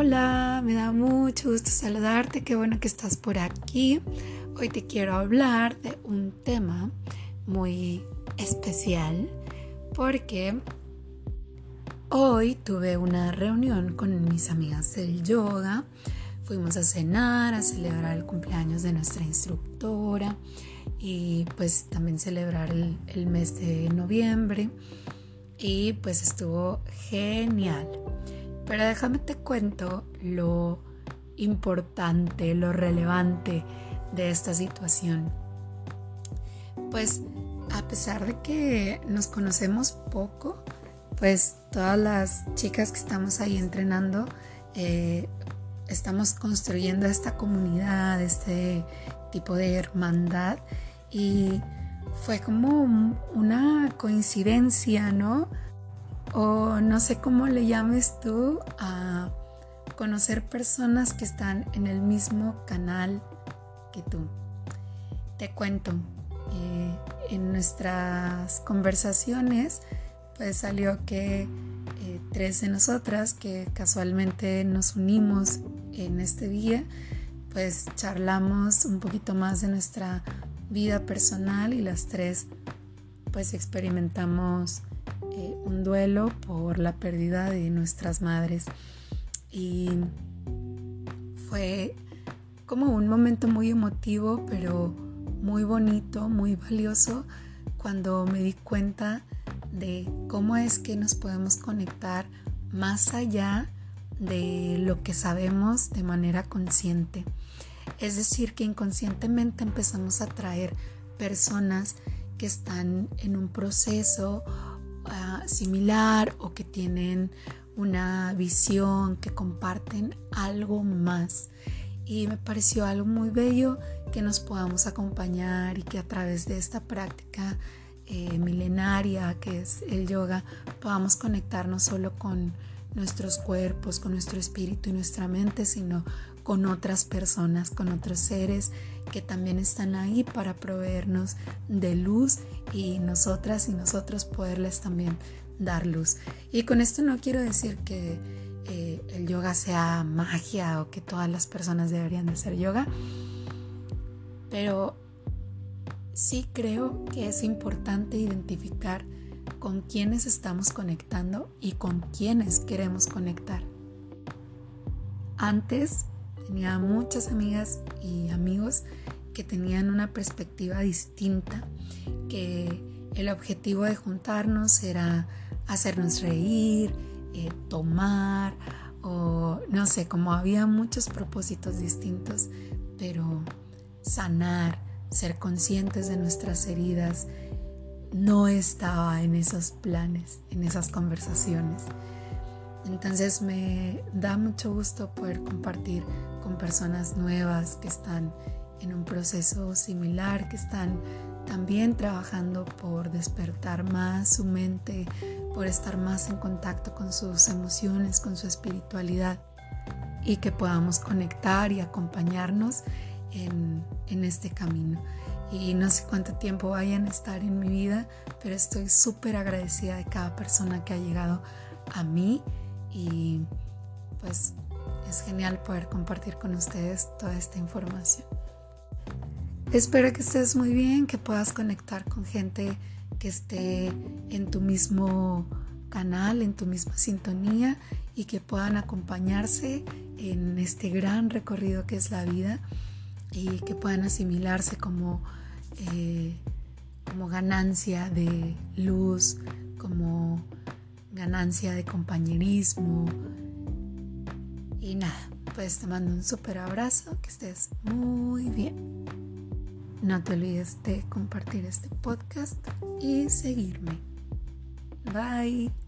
Hola, me da mucho gusto saludarte, qué bueno que estás por aquí. Hoy te quiero hablar de un tema muy especial porque hoy tuve una reunión con mis amigas del yoga. Fuimos a cenar, a celebrar el cumpleaños de nuestra instructora y pues también celebrar el, mes de noviembre y pues estuvo genial. Pero déjame te cuento lo importante, lo relevante de esta situación. Pues a pesar de que nos conocemos poco, pues todas las chicas que estamos ahí entrenando, eh, estamos construyendo esta comunidad, este tipo de hermandad y fue como una coincidencia, ¿no? O no sé cómo le llames tú a conocer personas que están en el mismo canal que tú. Te cuento, eh, en nuestras conversaciones pues salió que eh, tres de nosotras que casualmente nos unimos en este día pues charlamos un poquito más de nuestra vida personal y las tres pues experimentamos eh, un duelo por la pérdida de nuestras madres y fue como un momento muy emotivo pero muy bonito, muy valioso cuando me di cuenta de cómo es que nos podemos conectar más allá de lo que sabemos de manera consciente. Es decir, que inconscientemente empezamos a traer personas que están en un proceso similar o que tienen una visión, que comparten algo más. Y me pareció algo muy bello que nos podamos acompañar y que a través de esta práctica eh, milenaria que es el yoga podamos conectar no solo con nuestros cuerpos, con nuestro espíritu y nuestra mente, sino con otras personas, con otros seres que también están ahí para proveernos de luz y nosotras y nosotros poderles también dar luz. Y con esto no quiero decir que eh, el yoga sea magia o que todas las personas deberían de hacer yoga, pero sí creo que es importante identificar con quiénes estamos conectando y con quiénes queremos conectar. Antes tenía muchas amigas y amigos que tenían una perspectiva distinta, que el objetivo de juntarnos era hacernos reír, eh, tomar, o no sé, como había muchos propósitos distintos, pero sanar, ser conscientes de nuestras heridas, no estaba en esos planes, en esas conversaciones. Entonces me da mucho gusto poder compartir con personas nuevas que están en un proceso similar, que están también trabajando por despertar más su mente, por estar más en contacto con sus emociones, con su espiritualidad y que podamos conectar y acompañarnos en, en este camino. Y no sé cuánto tiempo vayan a estar en mi vida, pero estoy súper agradecida de cada persona que ha llegado a mí y pues es genial poder compartir con ustedes toda esta información. Espero que estés muy bien, que puedas conectar con gente que esté en tu mismo canal, en tu misma sintonía y que puedan acompañarse en este gran recorrido que es la vida y que puedan asimilarse como, eh, como ganancia de luz, como ganancia de compañerismo. Y nada, pues te mando un súper abrazo, que estés muy bien. No te olvides de compartir este podcast y seguirme. Bye.